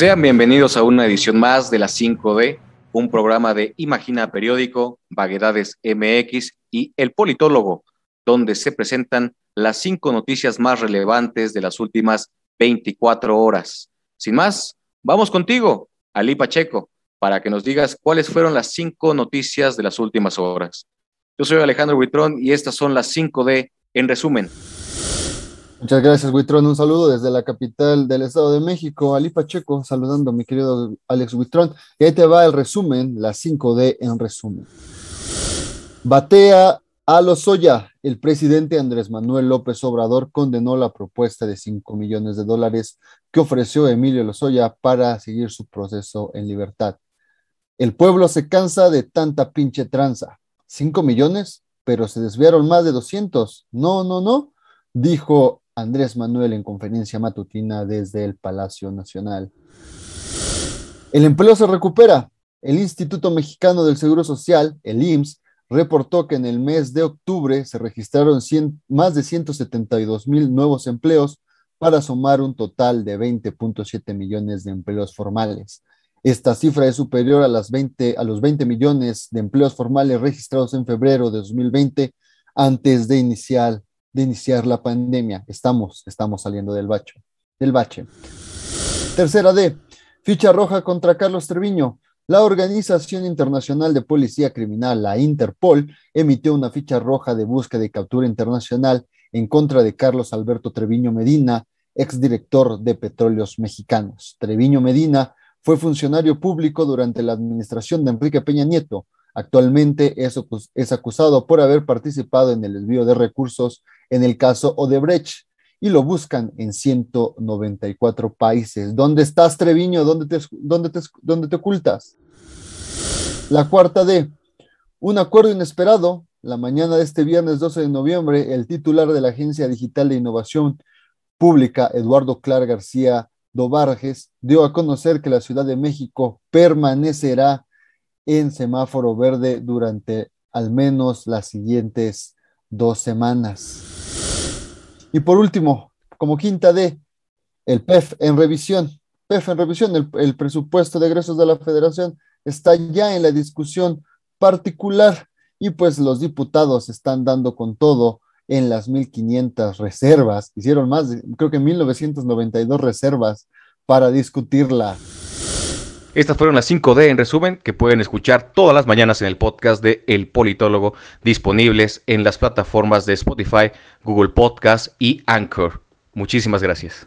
Sean bienvenidos a una edición más de la 5D, un programa de Imagina Periódico, Vaguedades MX y El Politólogo, donde se presentan las cinco noticias más relevantes de las últimas 24 horas. Sin más, vamos contigo, Ali Pacheco, para que nos digas cuáles fueron las cinco noticias de las últimas horas. Yo soy Alejandro Buitrón y estas son las 5D en resumen. Muchas gracias, Huitrón. Un saludo desde la capital del Estado de México, Ali Pacheco, saludando a mi querido Alex Huitrón. Y ahí te va el resumen, la 5D en resumen. Batea a Lozoya. El presidente Andrés Manuel López Obrador condenó la propuesta de 5 millones de dólares que ofreció Emilio Lozoya para seguir su proceso en libertad. El pueblo se cansa de tanta pinche tranza. ¿5 millones? Pero se desviaron más de 200. No, no, no, dijo Andrés Manuel en conferencia matutina desde el Palacio Nacional. El empleo se recupera. El Instituto Mexicano del Seguro Social, el IMSS, reportó que en el mes de octubre se registraron más de 172 mil nuevos empleos para sumar un total de 20.7 millones de empleos formales. Esta cifra es superior a, las 20, a los 20 millones de empleos formales registrados en febrero de 2020 antes de iniciar de iniciar la pandemia. Estamos, estamos saliendo del bache. Del bache. Tercera D, ficha roja contra Carlos Treviño. La Organización Internacional de Policía Criminal, la Interpol, emitió una ficha roja de búsqueda y captura internacional en contra de Carlos Alberto Treviño Medina, exdirector de Petróleos Mexicanos. Treviño Medina fue funcionario público durante la administración de Enrique Peña Nieto. Actualmente es, acusado por haber participado en el desvío de recursos en el caso Odebrecht y lo buscan en 194 países. ¿Dónde estás, Treviño? ¿Dónde te, dónde te, dónde te ocultas? La cuarta D. Un acuerdo inesperado. La mañana de este viernes 12 de noviembre, el titular de la Agencia Digital de Innovación Pública, Eduardo Clar García Dobarges, dio a conocer que la Ciudad de México permanecerá en semáforo verde durante al menos las siguientes dos semanas. Y por último, como quinta D, el PEF en revisión. PEF en revisión, el, presupuesto de egresos de la federación está ya en la discusión particular y pues los diputados están dando con todo en las 1.500 reservas. Hicieron más, creo que 1.992 reservas para discutirla. Estas fueron las 5D en resumen que pueden escuchar todas las mañanas en el podcast de El Politólogo disponibles en las plataformas de Spotify, Google Podcast y Anchor. Muchísimas gracias.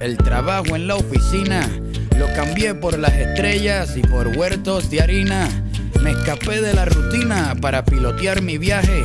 el trabajo en la oficina. Lo cambié por las estrellas y por huertos de harina. Me escapé de la rutina para pilotear mi viaje.